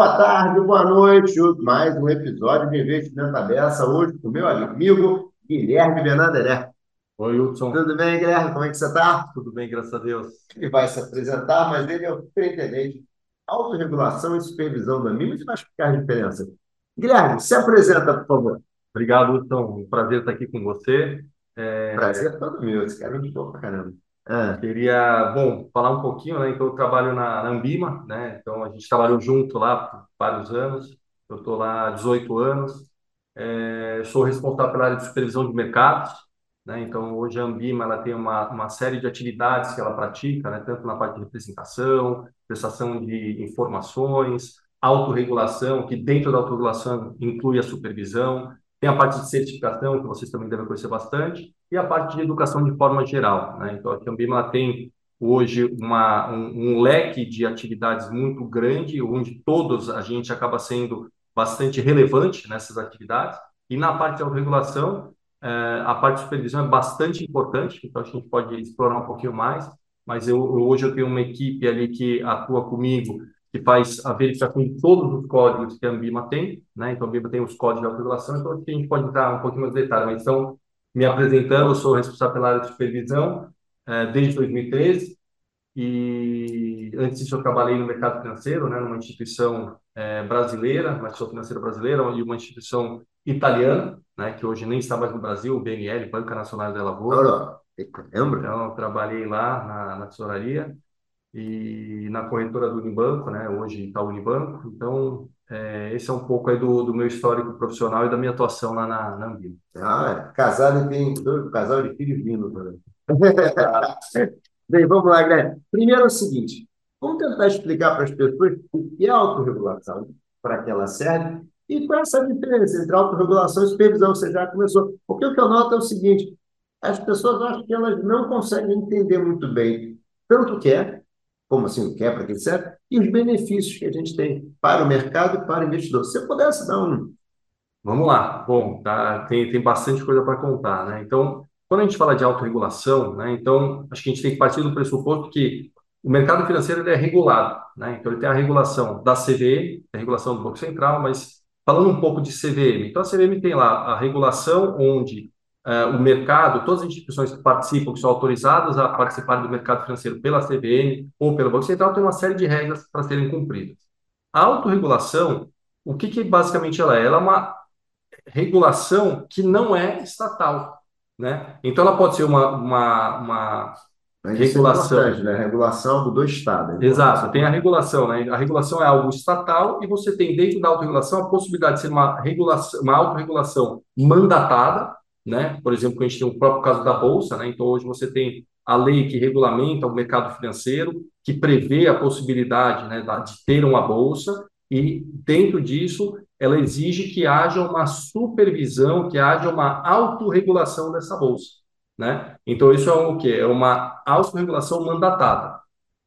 boa tarde, boa noite. Mais um episódio de Investimento Aberta, hoje com o meu amigo Guilherme Bernardelé. Oi, Hudson. Tudo bem, Guilherme? Como é que você está? Tudo bem, graças a Deus. Ele vai se apresentar, mas ele é o superintendente autorregulação e supervisão da MIMA e vai explicar a diferença. Guilherme, se apresenta, por favor. Obrigado, Hudson. Um prazer estar aqui com você. É... Prazer é todo meu, esse cara é muito bom pra caramba. Ah. Queria, bom, falar um pouquinho, né? Então, eu trabalho na, na Ambima, né? Então, a gente trabalhou junto lá por vários anos. Eu estou lá há 18 anos. É, sou responsável pela área de supervisão de mercados, né? Então, hoje a Ambima ela tem uma, uma série de atividades que ela pratica, né? Tanto na parte de representação, prestação de informações, autorregulação, que dentro da autorregulação inclui a supervisão, tem a parte de certificação, que vocês também devem conhecer bastante, e a parte de educação de forma geral. Né? Então, a Ambima tem hoje uma, um, um, leque de atividades muito grande, onde todos a gente acaba sendo bastante relevante nessas atividades. E na parte de autorregulação, eh, a parte de supervisão é bastante importante, então a gente pode explorar um pouquinho mais. Mas eu, hoje eu tenho uma equipe ali que atua comigo que faz a verificação de todos os códigos que a Ambima tem, né? Então, a Ambima tem os códigos de autorregulação, então aqui a gente pode entrar um pouquinho mais detalhe. Mas, então, me apresentando, eu sou responsável pela área de supervisão é, desde 2013 e antes disso eu trabalhei no mercado financeiro, né? Numa instituição é, brasileira, uma instituição financeira brasileira e uma instituição italiana, né? Que hoje nem está mais no Brasil, o BNL, Banca Nacional da Lavoura. Então, eu trabalhei lá na, na tesouraria e na corretora do Unibanco, né? Hoje está o Unibanco. Então, é, esse é um pouco aí do, do meu histórico profissional e da minha atuação lá na, na Ambima. Ah, é. casado e tem casal de filhos vindo também. Bem, vamos lá, Guilherme. Primeiro é o seguinte, vamos tentar explicar para as pessoas o que é autorregulação, para que ela serve, e qual é essa diferença entre autorregulação e supervisão, você já começou. Porque o que eu noto é o seguinte, as pessoas acham que elas não conseguem entender muito bem tanto o que é, como assim o que é, para que serve, e os benefícios que a gente tem para o mercado e para o investidor. Se você pudesse dar um. Vamos lá. Bom, tá, tem, tem bastante coisa para contar, né? Então, quando a gente fala de autorregulação, né, então acho que a gente tem que partir do pressuposto que o mercado financeiro é regulado, né? Então ele tem a regulação da CVM, a regulação do Banco Central, mas falando um pouco de CVM, então a CVM tem lá a regulação onde uh, o mercado, todas as instituições que participam, que são autorizadas a participar do mercado financeiro pela CVM ou pelo Banco Central, tem uma série de regras para serem cumpridas. A autorregulação, o que, que basicamente ela é? Ela é uma regulação que não é estatal. Né? Então, ela pode ser uma, uma, uma é regulação. É né? Regulação do Estado. Né? Exato, tem a regulação. Né? A regulação é algo estatal e você tem dentro da autorregulação a possibilidade de ser uma, regulação, uma autorregulação mandatada, né? Por exemplo, a gente tem o próprio caso da bolsa, né? Então hoje você tem a lei que regulamenta o mercado financeiro, que prevê a possibilidade, né, de ter uma bolsa e dentro disso ela exige que haja uma supervisão, que haja uma autorregulação dessa bolsa, né? Então isso é o que é uma autorregulação mandatada.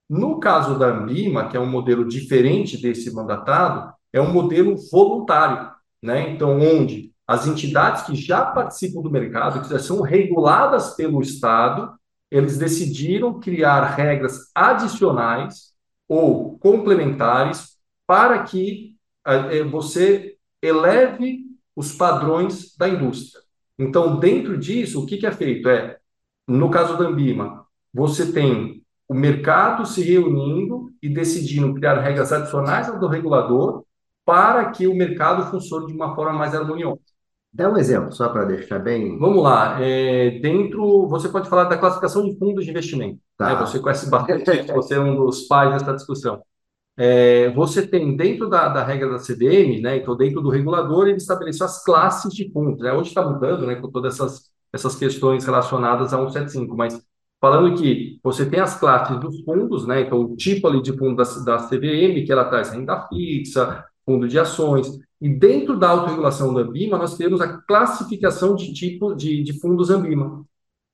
No caso da Ambima, que é um modelo diferente desse mandatado, é um modelo voluntário, né? Então onde as entidades que já participam do mercado, que já são reguladas pelo Estado, eles decidiram criar regras adicionais ou complementares para que eh, você eleve os padrões da indústria. Então, dentro disso, o que, que é feito? É, no caso da Ambima, você tem o mercado se reunindo e decidindo criar regras adicionais ao do regulador para que o mercado funcione de uma forma mais harmoniosa. Dá um exemplo, só para deixar bem. Vamos lá. É, dentro, você pode falar da classificação de fundos de investimento. Tá. Né? Você conhece bastante, você é um dos pais dessa discussão. É, você tem dentro da, da, regra da CDM, né, então dentro do regulador, ele estabeleceu as classes de fundos. Né? Hoje está mudando né, com todas essas, essas questões relacionadas a 175, mas falando que você tem as classes dos fundos, né, então o tipo ali de fundo da, da CVM, que ela traz renda fixa, fundo de ações, e dentro da autorregulação da Ambima, nós temos a classificação de tipos de, de fundos Ambima.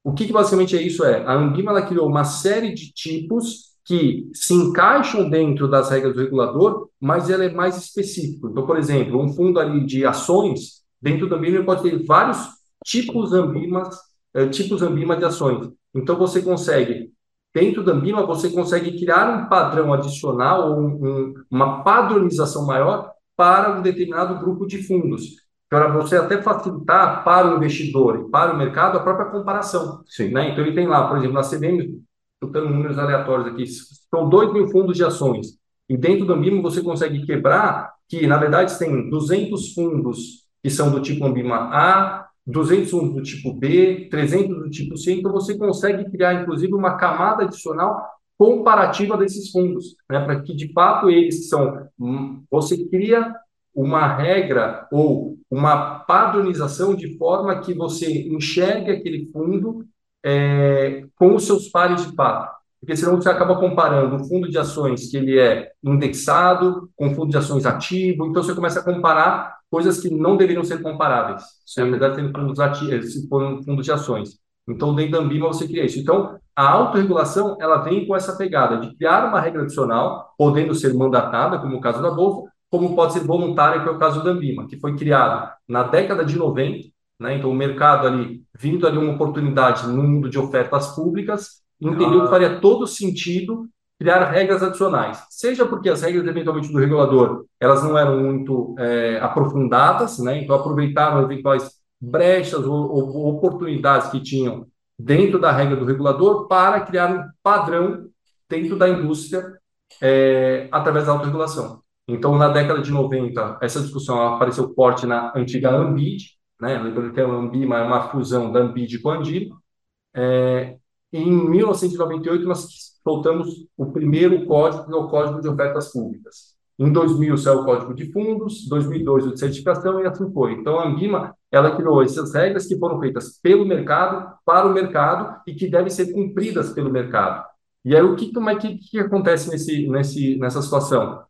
O que, que, basicamente é isso? É, a Ambima criou uma série de tipos que se encaixam dentro das regras do regulador, mas ela é mais específico. Então, por exemplo, um fundo ali de ações, dentro do Ambima pode ter vários tipos Ambimas, eh, tipos Ambima de ações. Então, você consegue dentro da Ambima você consegue criar um padrão adicional ou um, um, uma padronização maior para um determinado grupo de fundos, para você até facilitar para o investidor e para o mercado a própria comparação. Né? Então, ele tem lá, por exemplo, na CBM, estou números aleatórios aqui, são 2 mil fundos de ações. E dentro do Ambima você consegue quebrar que, na verdade, tem 200 fundos que são do tipo Ambima A, 200 fundos do tipo B, 300 do tipo C, então você consegue criar, inclusive, uma camada adicional comparativa desses fundos, né, para que, de fato, eles são... Hum, você cria uma regra ou uma padronização de forma que você enxergue aquele fundo é, com os seus pares de fato. Porque senão você acaba comparando o fundo de ações que ele é indexado com o fundo de ações ativo, então você começa a comparar coisas que não deveriam ser comparáveis. Na verdade, tem fundos, ativos, fundos de ações. Então, dentro da Ambima, você cria isso. Então, a autorregulação, ela vem com essa pegada de criar uma regra adicional, podendo ser mandatada, como o caso da Bolsa, como pode ser voluntária, que é o caso da Ambima, que foi criado na década de 90, né? Então, o mercado ali, vindo ali uma oportunidade no mundo de ofertas públicas, entendeu ah. que faria todo sentido criar regras adicionais, seja porque as regras eventualmente do regulador elas não eram muito é, aprofundadas, né? Então aproveitaram eventuais brechas ou, ou, oportunidades que tinham dentro da regra do regulador para criar um padrão dentro da indústria é, através da autorregulação. Então, na década de 90, essa discussão apareceu forte na antiga Ambid, né? Lembrando que a Ambima é uma fusão da Ambid com a Andima. É, em 1998, nós soltamos o primeiro código, que é o Código de Ofertas Públicas. Em 2000 saiu o Código de Fundos, 2002 o de certificação e assim foi. Então, a Ambima, ela criou essas regras que foram feitas pelo mercado, para o mercado e que devem ser cumpridas pelo mercado. E aí, o que, como é que, que acontece nesse, nesse, nessa situação?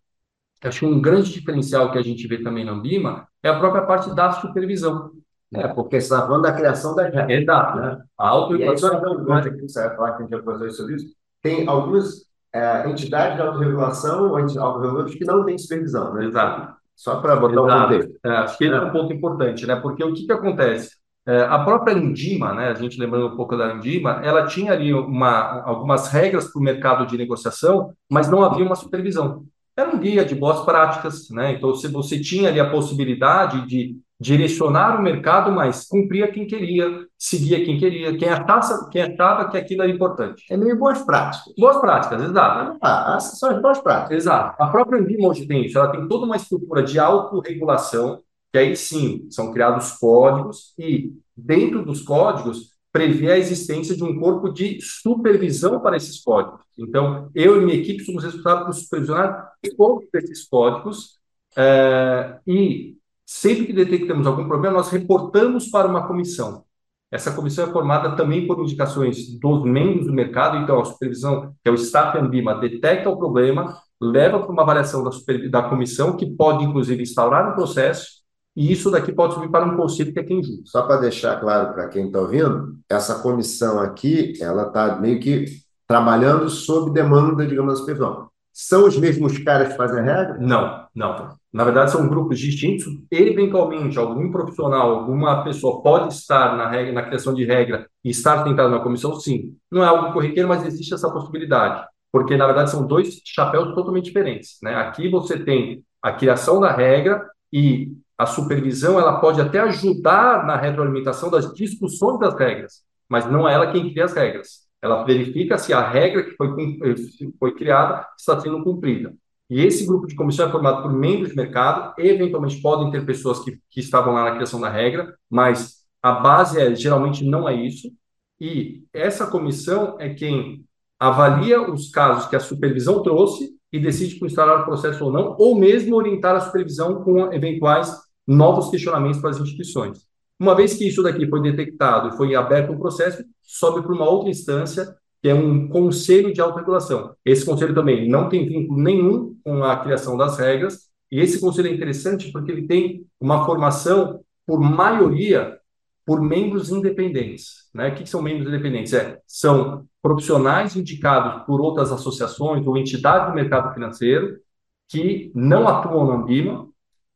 Acho que um grande diferencial que a gente vê também na Ambima é a própria parte da supervisão. É, porque você está falando da criação das regras. Exato. Né? A autorregulação. E aí, você vai falar que a gente vai fazer sobre isso. Tem algumas é, entidades de autorregulação, autorreguladores que não têm supervisão, né? Exato. Só para botar Exato. um contexto. É, acho que esse é. é um ponto importante, né? Porque o que, que acontece? É, a própria Indima, né, a gente lembrando um pouco da Indima, ela tinha ali uma, algumas regras para o mercado de negociação, mas não havia uma supervisão. Era um guia de boas práticas, né? Então, se você tinha ali a possibilidade de direcionar o mercado, mas cumpria quem queria, seguia quem queria, quem achava, quem achava que aquilo era importante. É meio boas práticas. Boas práticas, exato. Ah, são as boas práticas. Exato. A própria Anvima hoje tem isso, ela tem toda uma estrutura de autorregulação, que aí sim, são criados códigos e dentro dos códigos prevê a existência de um corpo de supervisão para esses códigos. Então, eu e minha equipe somos responsáveis por supervisionar todos esses códigos é, e Sempre que detectamos algum problema, nós reportamos para uma comissão. Essa comissão é formada também por indicações dos membros do mercado, então a supervisão, que é o staff Ambima, detecta o problema, leva para uma avaliação da, da comissão, que pode, inclusive, instaurar um processo, e isso daqui pode subir para um conselho que é quem julga. Só para deixar claro para quem está ouvindo, essa comissão aqui, ela está meio que trabalhando sob demanda, digamos, da supervisão. São os mesmos caras que fazem a regra? Não, não. Na verdade, são grupos distintos. Eventualmente, algum profissional, alguma pessoa pode estar na, regra, na criação de regra e estar sentado na comissão, sim. Não é algo corriqueiro, mas existe essa possibilidade. Porque, na verdade, são dois chapéus totalmente diferentes. Né? Aqui você tem a criação da regra e a supervisão ela pode até ajudar na retroalimentação das discussões das regras, mas não é ela quem cria as regras. Ela verifica se a regra que foi, eh, foi criada está sendo cumprida. E esse grupo de comissão é formado por membros de mercado, eventualmente podem ter pessoas que, que estavam lá na criação da regra, mas a base é geralmente não é isso. E essa comissão é quem avalia os casos que a supervisão trouxe e decide por instalar o processo ou não, ou mesmo orientar a supervisão com eventuais novos questionamentos para as instituições. Uma vez que isso daqui foi detectado e foi aberto um processo, sobe para uma outra instância, que é um conselho de autorregulação. Esse conselho também não tem vínculo nenhum com a criação das regras, e esse conselho é interessante porque ele tem uma formação, por maioria, por membros independentes. Né? O que são membros independentes? É, são profissionais indicados por outras associações ou entidades do mercado financeiro que não atuam na Ambima,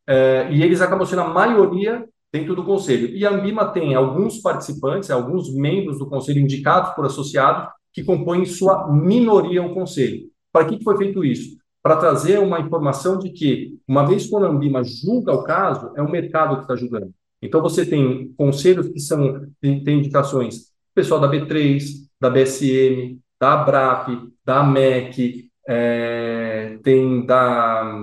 é, e eles acabam sendo a maioria dentro do conselho. E a Ambima tem alguns participantes, alguns membros do conselho indicados por associados, que compõem sua minoria o conselho. Para que foi feito isso? Para trazer uma informação de que, uma vez que a Ambima julga o caso, é o mercado que está julgando. Então, você tem conselhos que são, tem indicações pessoal da B3, da BSM, da ABRAP, da AMEC, é, tem da,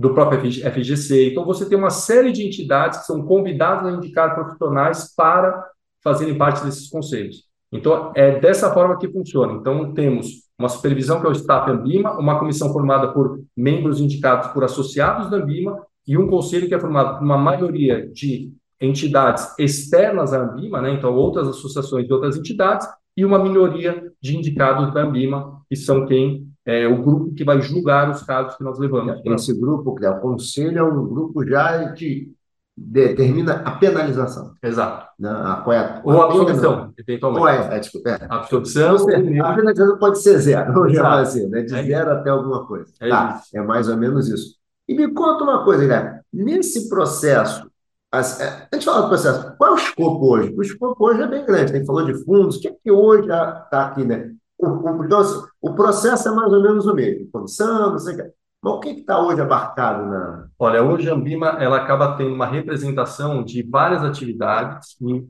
do próprio FGC. Então, você tem uma série de entidades que são convidadas a indicar profissionais para fazerem parte desses conselhos. Então, é dessa forma que funciona. Então, temos uma supervisão que é o staff Ambima, uma comissão formada por membros indicados por associados da Ambima e um conselho que é formado por uma maioria de entidades externas à Ambima, né? então outras associações de outras entidades, e uma minoria de indicados da Ambima, que são quem é o grupo que vai julgar os casos que nós levamos. Esse grupo, que é o conselho, é um grupo já que determina a penalização. Exato. Né? A, qual é Ou a absorção, eventualmente. Ou é, é, desculpa, é. A absorção. a penalização pode ser zero, chamar assim, né? de é zero até alguma coisa. É, tá, é mais ou menos isso. E me conta uma coisa, Guilherme. Nesse processo, é, a gente fala do processo, qual é o escopo hoje? O escopo hoje é bem grande, a gente falou de fundos, o que é que hoje está aqui, né? O, o, então, assim, o processo é mais ou menos o mesmo, comissão, não sei o que. Mas o que está hoje abarcado na. Olha, hoje a Ambima ela acaba tendo uma representação de várias atividades e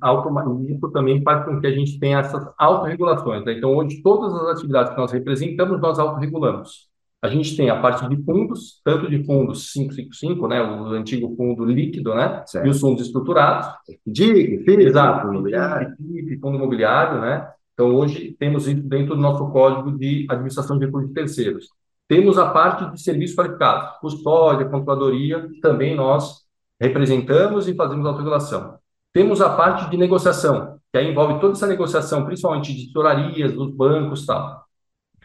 isso também faz com que a gente tenha essas autorregulações. Né? Então, hoje, todas as atividades que nós representamos, nós autorregulamos. A gente tem a parte de fundos, tanto de fundos 555, né, o antigo fundo líquido, né, certo. e os fundos estruturados. DIC, FIP, Exato, fundo imobiliário. FIP, fundo imobiliário, né. Então, hoje, temos isso dentro do nosso código de administração de recursos terceiros. Temos a parte de serviços qualificados, custódia, controladoria, também nós representamos e fazemos autorregulação. Temos a parte de negociação, que aí envolve toda essa negociação, principalmente de tesorarias, dos bancos tal.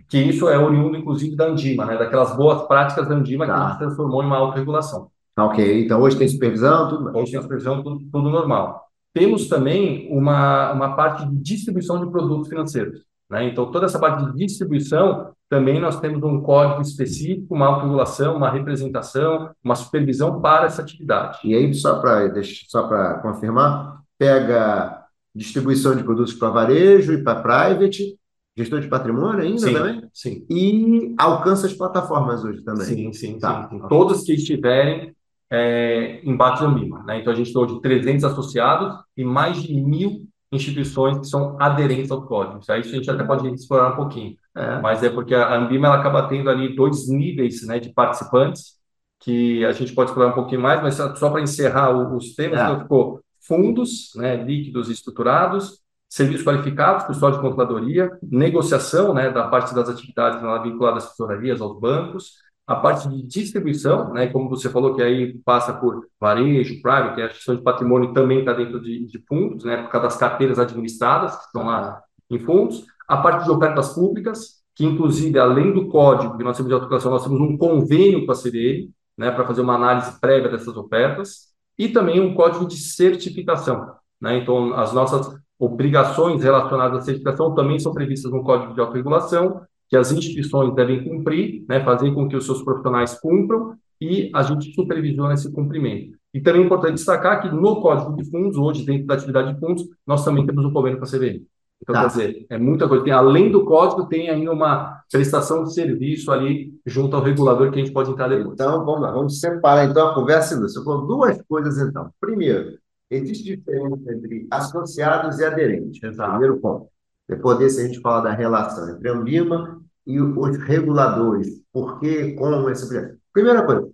Que isso é oriundo, inclusive, da Andima, né? daquelas boas práticas da Andima tá. que gente transformou em uma autorregulação. Ok, então hoje tem supervisão, tudo Hoje tem supervisão, tudo, tudo normal. Temos também uma, uma parte de distribuição de produtos financeiros. Né? Então, toda essa parte de distribuição, também nós temos um código específico, uma autorregulação, uma representação, uma supervisão para essa atividade. E aí, só para só confirmar, pega distribuição de produtos para varejo e para private, gestor de patrimônio ainda sim, também? Sim. E alcança as plataformas hoje também. Sim, sim, tá. sim. Todas que estiverem é, embaixo da MIMA. Né? Então, a gente tem hoje 300 associados e mais de mil instituições que são aderentes ao código. Isso aí a gente até pode explorar um pouquinho. É. Mas é porque a Ambima ela acaba tendo ali dois níveis né, de participantes, que a gente pode explorar um pouquinho mais, mas só para encerrar os temas, é. então ficou fundos né, líquidos e estruturados, serviços qualificados, custódia de controladoria, negociação né, da parte das atividades vinculadas às tesourarias, aos bancos, a parte de distribuição, né, como você falou, que aí passa por varejo, private, a gestão de patrimônio também está dentro de, de, fundos, né, por causa das carteiras administradas, que estão lá em fundos, a parte de ofertas públicas, que inclusive, além do código que nós temos de autoclassificação, nós temos um convênio com a CDE, né, para fazer uma análise prévia dessas ofertas, e também um código de certificação. Né, então, as nossas obrigações relacionadas à certificação também são previstas no Código de Autorregulação, que as instituições devem cumprir, né, fazer com que os seus profissionais cumpram e a gente supervisiona esse cumprimento. E também é importante destacar que no Código de Fundos, hoje, dentro da atividade de fundos, nós também temos um convênio com a CVM. Então, tá. quer dizer, é muita coisa. Tem, além do código, tem ainda uma prestação de serviço ali junto ao regulador que a gente pode entrar depois. Então, vamos lá, vamos separar então a conversa. Você falou duas coisas, então. Primeiro, existe diferença entre associados e aderentes. Exato. Primeiro ponto. Depois desse, a gente fala da relação entre a Ambima e os reguladores. Por que, como, esse Primeira coisa,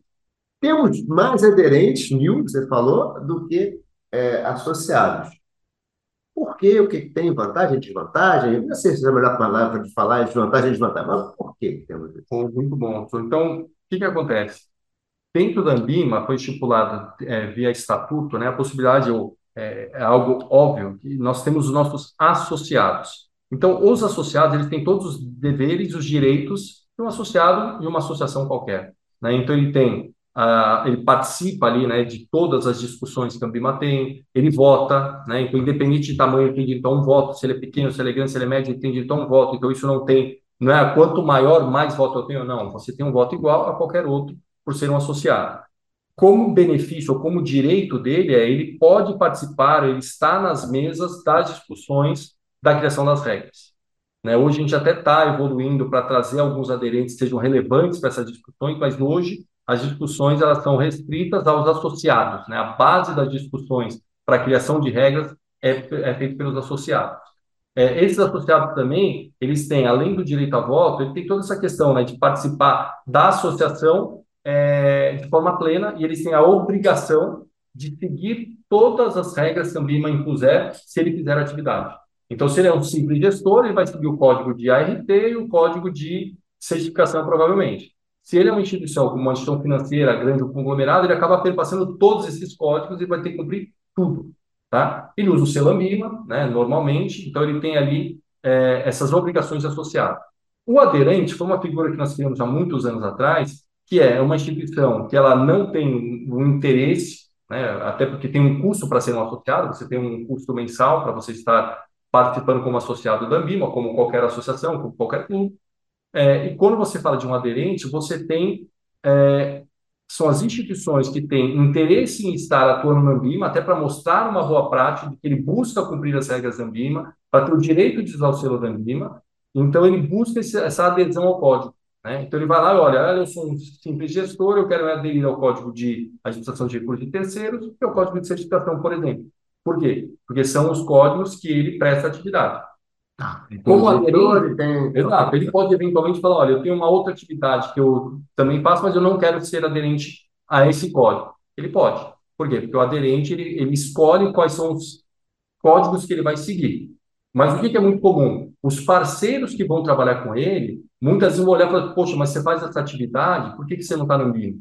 temos mais aderentes, mil, você falou, do que é, associados. Por quê? O que tem vantagem desvantagem? Não sei se é a melhor palavra de falar de vantagem e desvantagem, mas por que temos isso? Muito bom. Então, o que, que acontece? Dentro da Ambima foi estipulado é, via estatuto né, a possibilidade, ou é, é, algo óbvio, que nós temos os nossos associados. Então, os associados eles têm todos os deveres, os direitos de um associado e uma associação qualquer. Né? Então, ele tem, uh, ele participa ali né, de todas as discussões que a Ambima tem, ele vota, né? então, independente de tamanho, ele tem direito a um voto, se ele é pequeno, se ele é grande, se ele é médio, ele tem direito a um voto. Então, isso não tem, não é quanto maior, mais voto eu tenho, não. Você tem um voto igual a qualquer outro por ser um associado. Como benefício ou como direito dele é ele pode participar, ele está nas mesas das discussões da criação das regras. Né? Hoje a gente até está evoluindo para trazer alguns aderentes que sejam relevantes para essas discussões, mas hoje as discussões elas são restritas aos associados. Né? A base das discussões para a criação de regras é, é feita pelos associados. É, esses associados também, eles têm, além do direito a voto, ele tem toda essa questão né, de participar da associação é, de forma plena e eles têm a obrigação de seguir todas as regras que a Ambima impuser se ele fizer atividade. Então, se ele é um simples gestor, ele vai seguir o código de ART e o código de certificação, provavelmente. Se ele é uma instituição, como uma instituição financeira, grande ou conglomerado, ele acaba perpassando todos esses códigos e vai ter que cumprir tudo. Tá? Ele usa o selo Ambima, né, normalmente, então ele tem ali é, essas obrigações associadas. O aderente foi uma figura que nós criamos há muitos anos atrás, que é uma instituição que ela não tem um interesse, né, até porque tem um custo para ser um associado, você tem um custo mensal para você estar participando como associado da Ambima, como qualquer associação, como qualquer clube. É, e quando você fala de um aderente, você tem é, são as instituições que têm interesse em estar atuando na Ambima, até para mostrar uma boa prática de que ele busca cumprir as regras da Ambima, para ter o direito de usar o selo da Ambima. Então ele busca esse, essa adesão ao código. Né? Então ele vai lá e olha, eu sou um simples gestor, eu quero aderir ao código de administração de recursos de terceiros, que é o código de certificação, por exemplo. Por quê? Porque são os códigos que ele presta atividade. Ah, Como aderente, tem... exato, ele pode eventualmente falar, olha, eu tenho uma outra atividade que eu também faço, mas eu não quero ser aderente a esse código. Ele pode. Por quê? Porque o aderente, ele, ele escolhe quais são os códigos que ele vai seguir. Mas o que, que é muito comum? Os parceiros que vão trabalhar com ele, muitas vezes vão olhar e falar, poxa, mas você faz essa atividade, por que, que você não está no Ambima?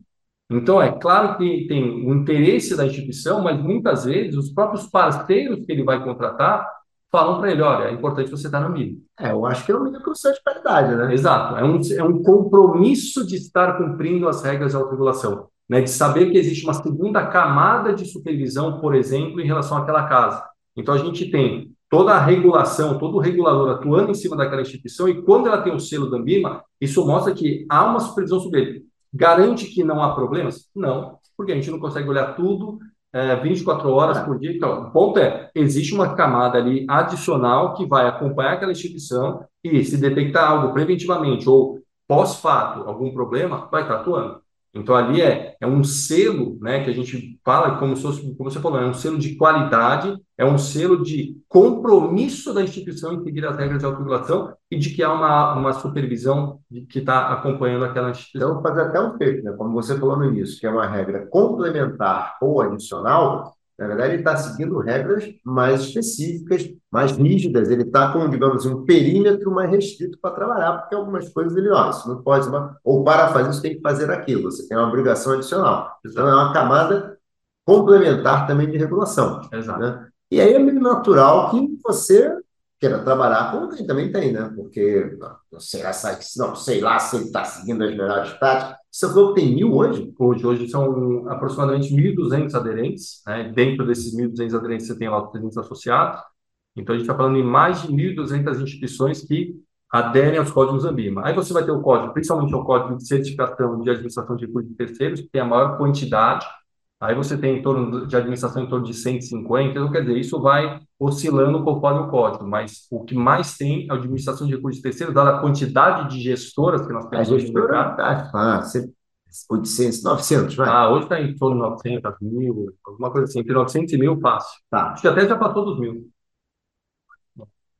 Então, é claro que tem o interesse da instituição, mas muitas vezes os próprios parceiros que ele vai contratar falam para ele, olha, é importante você estar no mínimo. É, eu acho que é um mínimo condição de qualidade, né? Exato, é um, é um compromisso de estar cumprindo as regras de autorregulação, né? de saber que existe uma segunda camada de supervisão, por exemplo, em relação àquela casa. Então, a gente tem toda a regulação, todo o regulador atuando em cima daquela instituição, e quando ela tem o selo da Ambima, isso mostra que há uma supervisão sobre ele. Garante que não há problemas? Não, porque a gente não consegue olhar tudo é, 24 horas por dia. Então, o ponto é, existe uma camada ali adicional que vai acompanhar aquela instituição e se detectar algo preventivamente ou pós-fato, algum problema, vai estar atuando. Então, ali é, é um selo, né, que a gente fala, como, se fosse, como você falou, é um selo de qualidade, é um selo de compromisso da instituição em seguir as regras de autorregulação e de que há uma, uma supervisão de, que está acompanhando aquela instituição. Então, fazer até um feito, né, como você falou no início, que é uma regra complementar ou adicional, na verdade, ele está seguindo regras mais específicas, mais rígidas. Ele está com, digamos assim, um perímetro mais restrito para trabalhar, porque algumas coisas ele, ó, isso não pode, ou para fazer isso tem que fazer aquilo. Você tem uma obrigação adicional. Então, é uma camada complementar também de regulação. Exato. Né? E aí é meio natural que você queira trabalhar com quem também tem, né? Porque não sei, não sei lá se ele está seguindo as melhores práticas, você falou que tem mil hoje? Hoje, hoje são aproximadamente 1.200 aderentes. Né? Dentro desses 1.200 aderentes, você tem lá os 300 associados. Então, a gente está falando em mais de 1.200 instituições que aderem aos códigos Ambima. Aí você vai ter o código, principalmente o código de certificação de administração de recursos de terceiros, que tem a maior quantidade. Aí você tem em torno de administração em torno de 150, então quer dizer, isso vai oscilando conforme o código, mas o que mais tem é a administração de recursos terceiros, dada a quantidade de gestoras que nós temos a gestora Tá, ah, 800, 900, vai. Ah, hoje está em torno de 900, mil, alguma coisa assim, entre 900 e mil fácil. Tá. Acho que até já passou dos mil.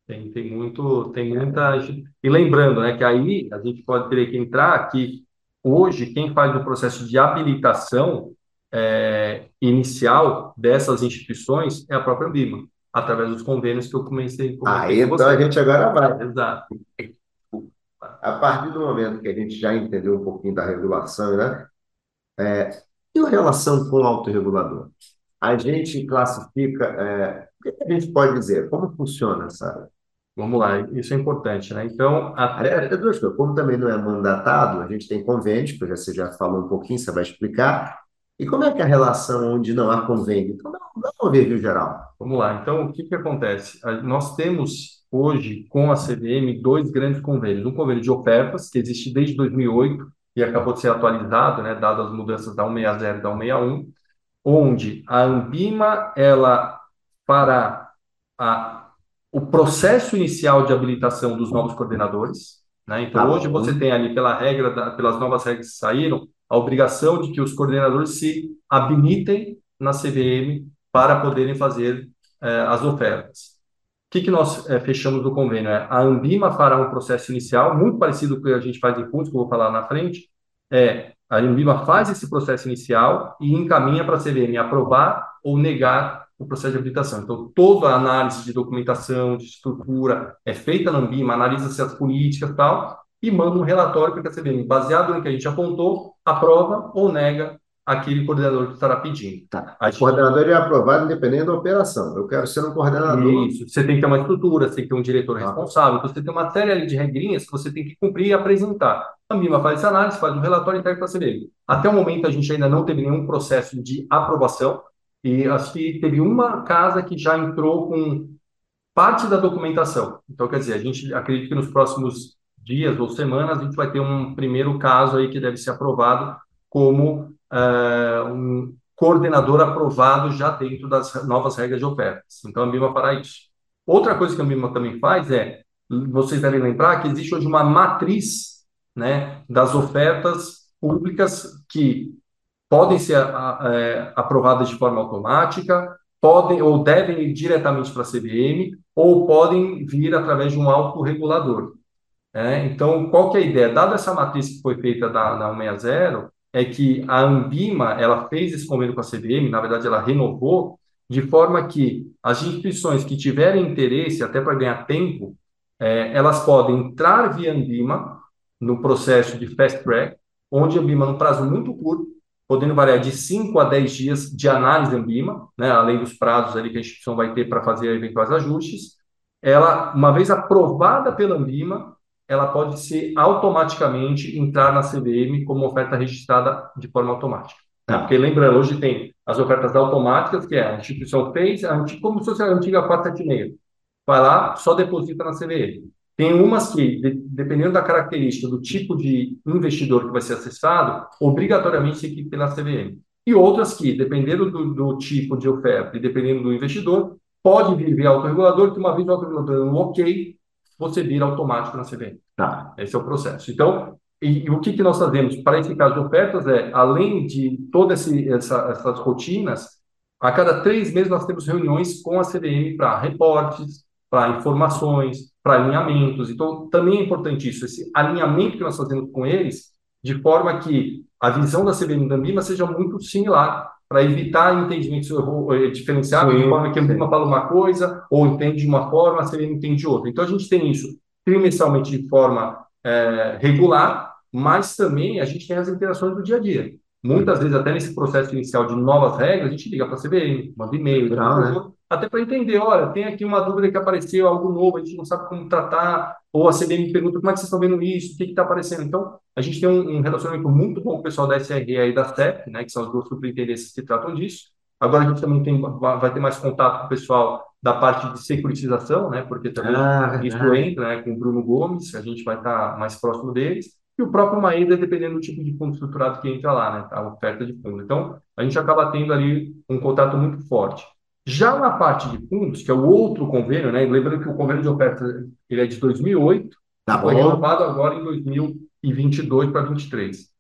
Tem, tem muito, tem muita... E lembrando, né, que aí a gente pode ter que entrar que hoje quem faz o processo de habilitação é, inicial dessas instituições é a própria Ambima através dos convênios que eu comecei. Ah, então a gente agora vai. Exato. A partir do momento que a gente já entendeu um pouquinho da regulação, né? É, e a relação com o autorregulador? A gente classifica, é, o que a gente pode dizer? Como funciona essa Vamos lá, isso é importante, né? Então, até... É, duas coisas. Como também não é mandatado, a gente tem convênios, que você já falou um pouquinho, você vai explicar, e como é que é a relação onde não há convênio? Então, dá, um overview geral. Vamos lá. Então, o que, que acontece? Nós temos hoje, com a CVM, dois grandes convênios. Um convênio de ofertas, que existe desde 2008 e acabou de ser atualizado, né, dadas as mudanças da 160 e da 161, onde a Ambima, ela, para a o processo inicial de habilitação dos novos coordenadores. Né? Então, tá hoje você tem ali, pela regra, da, pelas novas regras que saíram, a obrigação de que os coordenadores se habilitem na CVM para poderem fazer eh, as ofertas. O que, que nós eh, fechamos no convênio? É, a Ambima fará um processo inicial, muito parecido com o que a gente faz em curso, que eu vou falar na frente, é a Ambima faz esse processo inicial e encaminha para a CVM aprovar ou negar o processo de habilitação. Então, toda a análise de documentação, de estrutura, é feita na Ambima, analisa-se as políticas e tal, e manda um relatório para a CVM, baseado no que a gente apontou, aprova ou nega aquele coordenador que estará pedindo. Tá. O coordenador é aprovado independente da operação. Eu quero ser um coordenador. Isso. Você tem que ter uma estrutura, você tem que ter um diretor ah. responsável, então você tem uma série de regrinhas que você tem que cumprir e apresentar. A MIMA faz essa análise, faz um relatório interno para a CVM. Até o momento, a gente ainda não teve nenhum processo de aprovação, e acho que teve uma casa que já entrou com parte da documentação. Então, quer dizer, a gente acredita que nos próximos dias ou semanas a gente vai ter um primeiro caso aí que deve ser aprovado como uh, um coordenador aprovado já dentro das novas regras de ofertas. Então, a Ambima fará isso. Outra coisa que a Ambima também faz é, vocês devem lembrar que existe hoje uma matriz né, das ofertas públicas que podem ser é, aprovadas de forma automática, podem ou devem ir diretamente para a CVM, ou podem vir através de um autorregulador. É, então, qual que é a ideia? Dada essa matriz que foi feita da, na 160, é que a Ambima ela fez esse convênio com a CVM, na verdade ela renovou, de forma que as instituições que tiverem interesse, até para ganhar tempo, é, elas podem entrar via Ambima no processo de fast track, onde a Ambima, num prazo muito curto, podendo variar de 5 a 10 dias de análise Ambima, né, além dos prazos ali que a instituição vai ter para fazer eventuais ajustes, ela, uma vez aprovada pela Ambima, ela pode ser automaticamente entrar na CVM como oferta registrada de forma automática. Né? Porque lembrando, hoje tem as ofertas automáticas, que é a instituição fez, a antiga, como se fosse a antiga 476. Vai lá, só deposita na CVM. Tem umas que, de, dependendo da característica, do tipo de investidor que vai ser acessado, obrigatoriamente tem que ir pela CVM. E outras que, dependendo do, do tipo de oferta e dependendo do investidor, pode vir via autorregulador, que uma vez o autorregulador dando um ok, você vira automático na CVM. Tá. Esse é o processo. Então, e, e o que, que nós fazemos para esse caso de ofertas é, além de todas essa, essas rotinas, a cada três meses nós temos reuniões com a CVM para reportes, para informações, para alinhamentos. Então, também é importante isso, esse alinhamento que nós fazemos com eles, de forma que a visão da CVM da Ambima seja muito similar para evitar entendimentos eh, diferenciados, de forma que a Ambima fala uma coisa, ou entende de uma forma, a CVM entende de outra. Então, a gente tem isso trimestralmente de forma é, regular, mas também a gente tem as interações do dia a dia. Muitas vezes, até nesse processo inicial de novas regras, a gente liga para a CVM, manda e-mail, né? até para entender, olha, tem aqui uma dúvida que apareceu, algo novo, a gente não sabe como tratar, ou a CBM pergunta como é que vocês estão vendo isso, o que está aparecendo. Então, a gente tem um, um, relacionamento muito bom com o pessoal da SRE e da CEP, né, que são as duas superintendências que tratam disso. Agora a gente também tem, vai ter mais contato com o pessoal da parte de securitização, né, porque também ah, isso entra né, com o Bruno Gomes, a gente vai estar mais próximo deles, e o próprio Maída, dependendo do tipo de fundo estruturado que entra lá, né, a oferta de fundo. Então, a gente acaba tendo ali um contato muito forte. Já na parte de fundos, que é o outro convênio, né? lembrando que o convênio de oferta ele é de 2008, tá foi renovado agora em 2022 para 2023.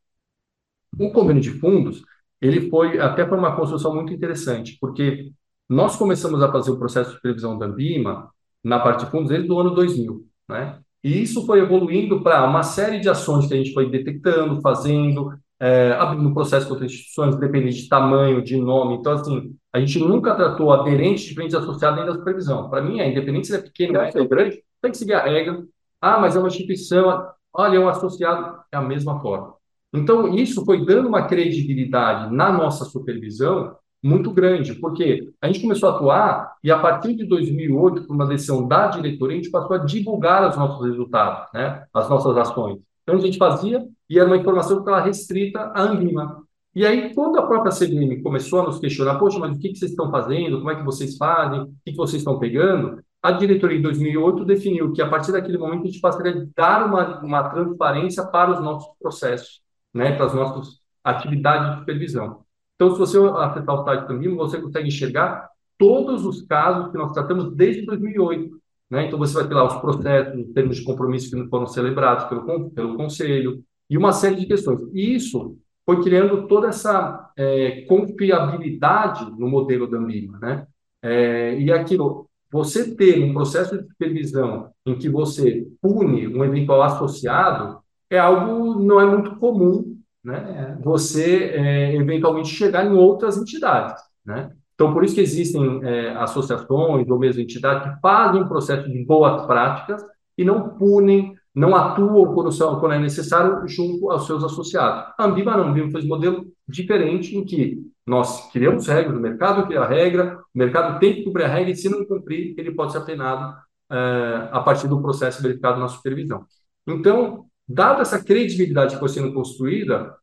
O convênio de fundos, ele foi até foi uma construção muito interessante, porque nós começamos a fazer o processo de previsão da Ambima na parte de fundos desde o ano 2000, né? E isso foi evoluindo para uma série de ações que a gente foi detectando, fazendo, é, abrindo processo com outras instituições, dependente de tamanho, de nome. Então, assim, a gente nunca tratou aderente de frente associada dentro da supervisão. Para mim, é independente se é pequeno ou é grande, tem que seguir a regra. Ah, mas é uma instituição, olha, é um associado, é a mesma forma. Então, isso foi dando uma credibilidade na nossa supervisão muito grande, porque a gente começou a atuar e a partir de 2008, por uma decisão da diretoria, a gente passou a divulgar os nossos resultados, né, as nossas ações. Então, a gente fazia e era uma informação que estava restrita à Anvima. E aí, quando a própria CVM começou a nos questionar, poxa, mas o que, vocês estão fazendo? Como é que vocês fazem? O que, que vocês estão pegando? A diretoria, em 2008, definiu que, a partir daquele momento, a gente passaria a dar uma, uma transparência para os nossos processos, né, para as nossas atividades de supervisão. Então, se você acessar o site do MIMO, você consegue enxergar todos os casos que nós tratamos desde 2008. né? Então você vai ter lá os processos, os termos de compromisso que foram celebrados pelo, pelo conselho e uma série de questões. E isso foi criando toda essa é, confiabilidade no modelo da Ambima, né? É, e aquilo, você ter um processo de supervisão em que você pune um eventual associado é algo não é muito comum, né? Você é, eventualmente chegar em outras entidades, né? Então, por isso que existem é, associações ou mesmo entidades que fazem um processo de boas práticas e não punem, não atuam quando, são, quando é necessário junto aos seus associados. A Ambima não, a Ambima fez um modelo diferente em que nós criamos regras, o mercado cria a regra, o mercado tem que cumprir a regra e se não cumprir, ele pode ser penado é, a partir do processo verificado na supervisão. Então, dada essa credibilidade que foi sendo construída,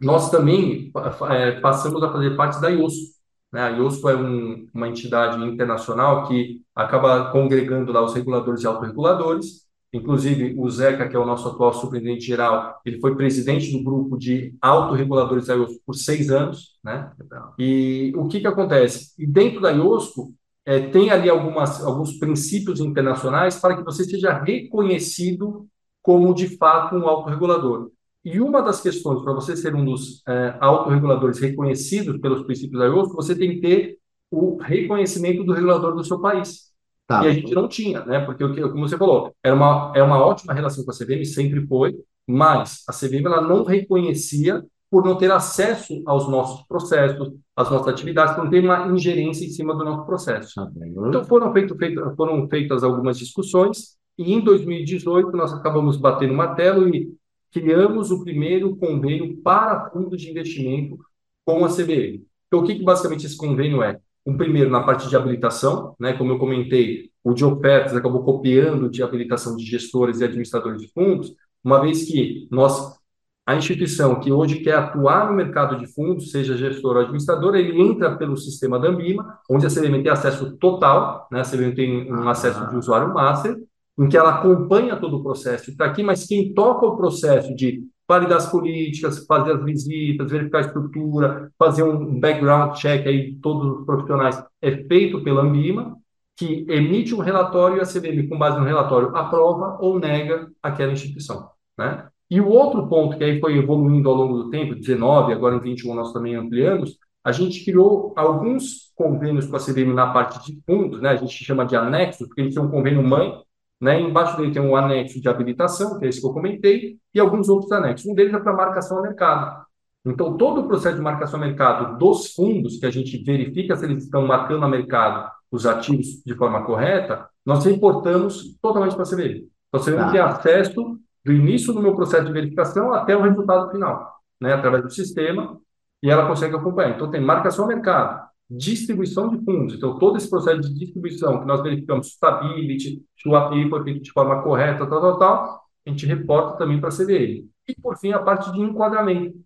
nós também é, passamos a fazer parte da IOSCO, né? A IOSCO é um, uma entidade internacional que acaba congregando lá os reguladores e autorreguladores. Inclusive, o Zeca, que é o nosso atual superintendente geral, ele foi presidente do grupo de autorreguladores da IOSCO por seis anos. Né? E o que, que acontece? E dentro da IOSCO, é, tem ali algumas, alguns princípios internacionais para que você seja reconhecido como, de fato, um autorregulador. E uma das questões para você ser um dos é, autorreguladores reconhecidos pelos princípios da IOSCO, você tem que ter o reconhecimento do regulador do seu país. Tá. E a gente não tinha, né? Porque, como você falou, era uma, é uma ótima relação com a CVM, sempre foi, mas a CVM ela não reconhecia por não ter acesso aos nossos processos, às nossas atividades, por não ter uma ingerência em cima do nosso processo. Tá então foram, feito, feito, foram feitas algumas discussões e em 2018 nós acabamos batendo uma tela e criamos o primeiro convênio para fundos de investimento com a CBM. Então, o que, que basicamente esse convênio é? O primeiro, na parte de habilitação, né? como eu comentei, o de ofertas acabou copiando de habilitação de gestores e administradores de fundos, uma vez que nós, a instituição que hoje quer atuar no mercado de fundos, seja gestor ou administrador, ele entra pelo sistema da Ambima, onde a CBM tem acesso total, né? a CBM tem um acesso de usuário master, em que ela acompanha todo o processo está aqui, mas quem toca o processo de validar as políticas, fazer as visitas, verificar a estrutura, fazer um background check aí de todos os profissionais é feito pela Ambima, que emite um relatório e a CVM, com base no relatório, aprova ou nega aquela instituição. Né? E o outro ponto, que aí foi evoluindo ao longo do tempo, 19, agora em 21 nós também ampliamos, a gente criou alguns convênios com a CVM na parte de fundos, né? a gente chama de anexos, porque a gente tem um convênio mãe, né? Embaixo dele tem um anexo de habilitação, que é esse que eu comentei, e alguns outros anexos. Um deles é para marcação a mercado. Então, todo o processo de marcação a mercado dos fundos, que a gente verifica se eles estão marcando a mercado os ativos de forma correta, nós reportamos totalmente para a CVM. Então, a CVM tá. tem acesso do início do meu processo de verificação até o resultado final, né? através do sistema, e ela consegue acompanhar. Então, tem marcação a mercado, distribuição de fundos. Então, todo esse processo de distribuição que nós verificamos, stability, se o API foi feito de forma correta, tal, tal, tal, a gente reporta também para a CVM. E, por fim, a parte de enquadramento.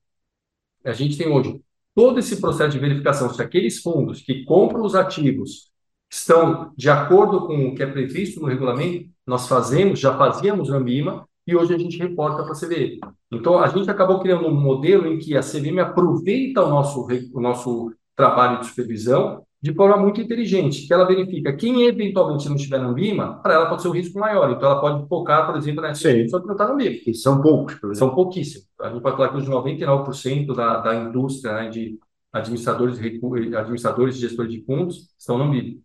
A gente tem hoje todo esse processo de verificação se aqueles fundos que compram os ativos estão de acordo com o que é previsto no regulamento, nós fazemos, já fazíamos no Ambima, e hoje a gente reporta para a CVM. Então, a gente acabou criando um modelo em que a CVM aproveita o nosso, o nosso trabalho de supervisão de forma muito inteligente, que ela verifica quem eventualmente não estiver no BIMA, para ela pode ser um risco maior. Então, ela pode focar, por exemplo, nessa pessoa que não está no BIMA. São poucos. São pouquíssimos. A gente pode falar que os 99% da, da indústria né, de administradores, administradores e gestores de fundos estão no BIMA.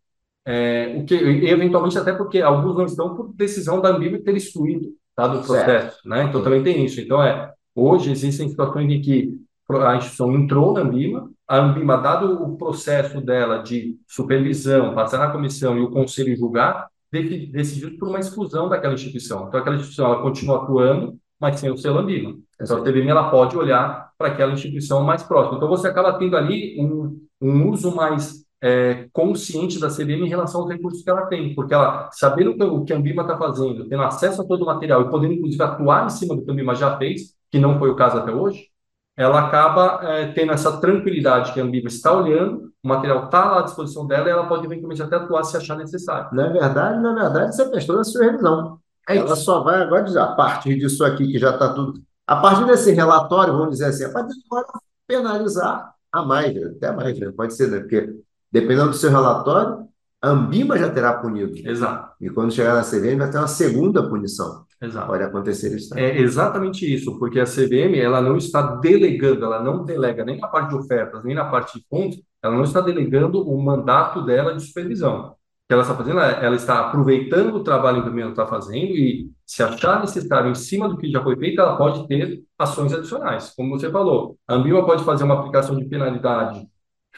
É, o que, eventualmente, até porque alguns não estão por decisão da Ambima ter excluído tá, do processo. Né? Então, também tem isso. Então, é, hoje existem situações em que a instituição entrou na Ambima, a Ambima, dado o processo dela de supervisão, passar na comissão e o conselho julgar, decidiu por uma exclusão daquela instituição. Então, aquela instituição ela continua atuando, mas sem o selo Ambima. Então, a TVM ela pode olhar para aquela instituição mais próxima. Então, você acaba tendo ali um, um uso mais é, consciente da CVM em relação aos recursos que ela tem, porque ela, sabendo o que a Ambima está fazendo, tendo acesso a todo o material e podendo, inclusive, atuar em cima do que a Ambima já fez, que não foi o caso até hoje, ela acaba é, tendo essa tranquilidade que a Ambima está olhando, o material está à disposição dela e ela pode eventualmente até atuar se achar necessário. Na verdade, na verdade, você prestou a sua revisão. É ela só vai agora dizer, a partir disso aqui que já está tudo. A partir desse relatório, vamos dizer assim, a partir de agora penalizar a mais, até mais, né? pode ser, né? Porque dependendo do seu relatório, a Ambima já terá punido. Exato. E quando chegar na CVM vai ter uma segunda punição. Exato. Pode acontecer isso também. É exatamente isso, porque a CVM ela não está delegando, ela não delega nem na parte de ofertas, nem na parte de pontos, ela não está delegando o mandato dela de supervisão. O que ela está fazendo, ela está aproveitando o trabalho que a Ambima está fazendo e, se achar necessário em cima do que já foi feito, ela pode ter ações adicionais. Como você falou, a Ambima pode fazer uma aplicação de penalidade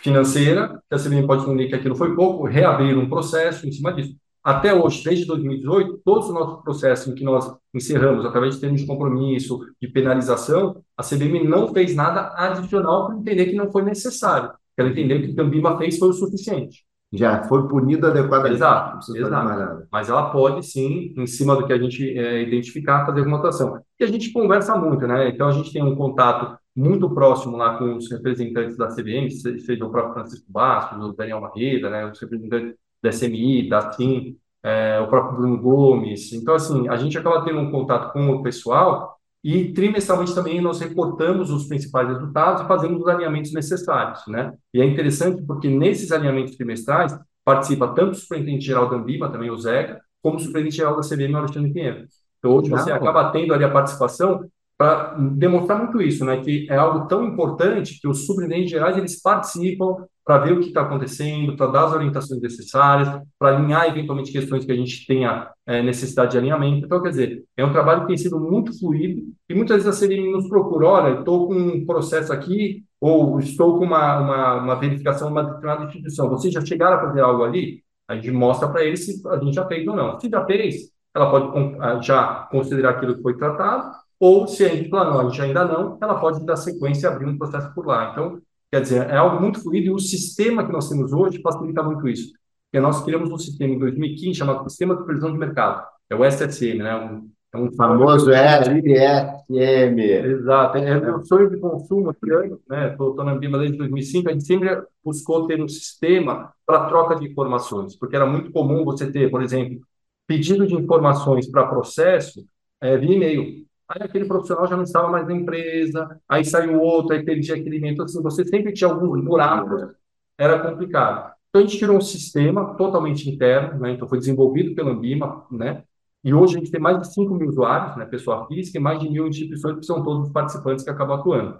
financeira, que a CVM pode entender que aquilo foi pouco, reabrir um processo em cima disso. Até hoje, desde 2018, todos os nossos processos em que nós encerramos, através de termos de compromisso, de penalização, a CVM não fez nada adicional para entender que não foi necessário. Ela entendeu que o que a Ambima fez foi o suficiente. Já foi punido adequadamente. Exato, exato. Mas ela pode, sim, em cima do que a gente é, identificar, fazer alguma atuação. E a gente conversa muito, né? Então, a gente tem um contato muito próximo lá com os representantes da CVM, seja o próprio Francisco Bastos, o Daniel Marreda, né, os representantes da SMI, da TIM, é, o próprio Bruno Gomes. Então, assim, a gente acaba tendo um contato com o pessoal e trimestralmente também nós reportamos os principais resultados e fazemos os alinhamentos necessários, né? E é interessante porque nesses alinhamentos trimestrais participa tanto o superintendente-geral da Ambima, também o Zeca, como o superintendente-geral da CVM, Alexandre Pinheiro. Então, hoje você acaba tendo ali a participação para demonstrar muito isso, né, que é algo tão importante que os superintendentes gerais eles participam para ver o que está acontecendo, para dar as orientações necessárias, para alinhar eventualmente questões que a gente tenha é, necessidade de alinhamento. Então, quer dizer, é um trabalho que tem sido muito fluido e muitas vezes a CVM nos procura, olha, estou com um processo aqui ou estou com uma, uma, uma verificação de uma determinada instituição. Vocês já chegaram a fazer algo ali? A gente mostra para eles se a gente já fez ou não. Se já fez, ela pode já considerar aquilo que foi tratado ou se a gente planou, a gente ainda não, ela pode dar sequência e abrir um processo por lá. Então, quer dizer, é algo muito fluido e o sistema que nós temos hoje facilita muito isso. Porque nós criamos um sistema em 2015 chamado Sistema de Previsão de Mercado, é o SSM, né? Um, é um famoso SSM. Exato, é, é o sonho de consumo aqui, né? Estou na Ambima desde 2005, a gente sempre buscou ter um sistema para troca de informações, porque era muito comum você ter, por exemplo, pedido de informações para processo é, via e-mail. Aí aquele profissional já não estava mais na empresa, aí saiu outro, aí perdia aquele Então, assim, você sempre tinha alguns buracos, era complicado. Então, a gente tirou um sistema totalmente interno, né? Então, foi desenvolvido pela Ambima, né? E hoje a gente tem mais de 5 mil usuários, né? Pessoa física, e mais de mil instituições que são todos os participantes que acabam atuando.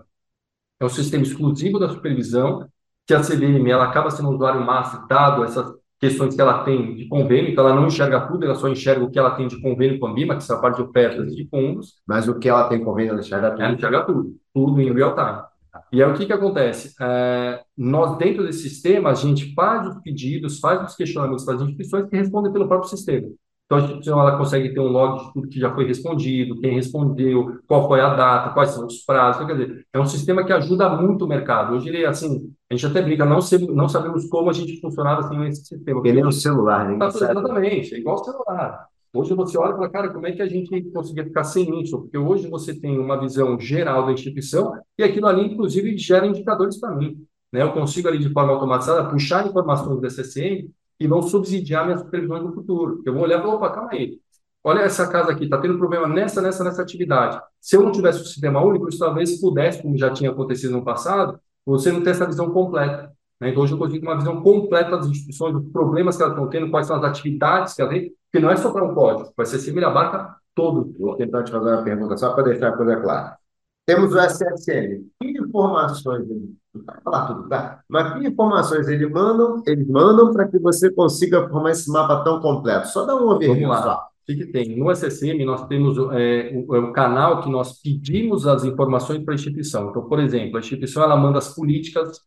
É um sistema exclusivo da supervisão, que a CVM, ela acaba sendo um usuário master, dado essas questões que ela tem de convênio, então ela não enxerga tudo, ela só enxerga o que ela tem de convênio com a BIMA, que é a parte de ofertas de fundos. Mas o que ela tem convênio, ela enxerga tudo? Ela enxerga tudo, tudo em real time. E aí o que, que acontece? É, nós, dentro desse sistema, a gente faz os pedidos, faz os questionamentos para as instituições que respondem pelo próprio sistema. Então, a instituição ela consegue ter um log de tudo que já foi respondido, quem respondeu, qual foi a data, quais são os prazos. Quer dizer, é um sistema que ajuda muito o mercado. Hoje, ele, assim, a gente até brinca, não, não sabemos como a gente funcionava sem esse sistema. Ele é um celular, né? Exatamente, é igual celular. Hoje você olha e fala, cara, como é que a gente conseguia ficar sem isso? Porque hoje você tem uma visão geral da instituição e aquilo ali, inclusive, gera indicadores para mim. Né? Eu consigo ali, de forma automatizada, puxar informações da CCM e vão subsidiar minhas previsões no futuro. Eu vou olhar e falar, opa, calma aí. Olha essa casa aqui, está tendo problema nessa, nessa, nessa atividade. Se eu não tivesse o um sistema único, isso talvez pudesse, como já tinha acontecido no passado, você não ter essa visão completa. Né? Então, hoje eu consigo uma visão completa das instituições, dos problemas que elas estão tendo, quais são as atividades que elas têm, porque não é só para um código, vai ser similar, abarca todo. Vou tentar te fazer uma pergunta, só para deixar a coisa clara. Temos o SSL. Informações vai falar tudo, tá? Mas que informações eles mandam, eles mandam para que você consiga formar esse mapa tão completo? Só dá um overview só. O que tem? No SSM, nós temos é, o, é o, canal que nós pedimos as informações para a instituição. Então, por exemplo, a instituição ela manda as políticas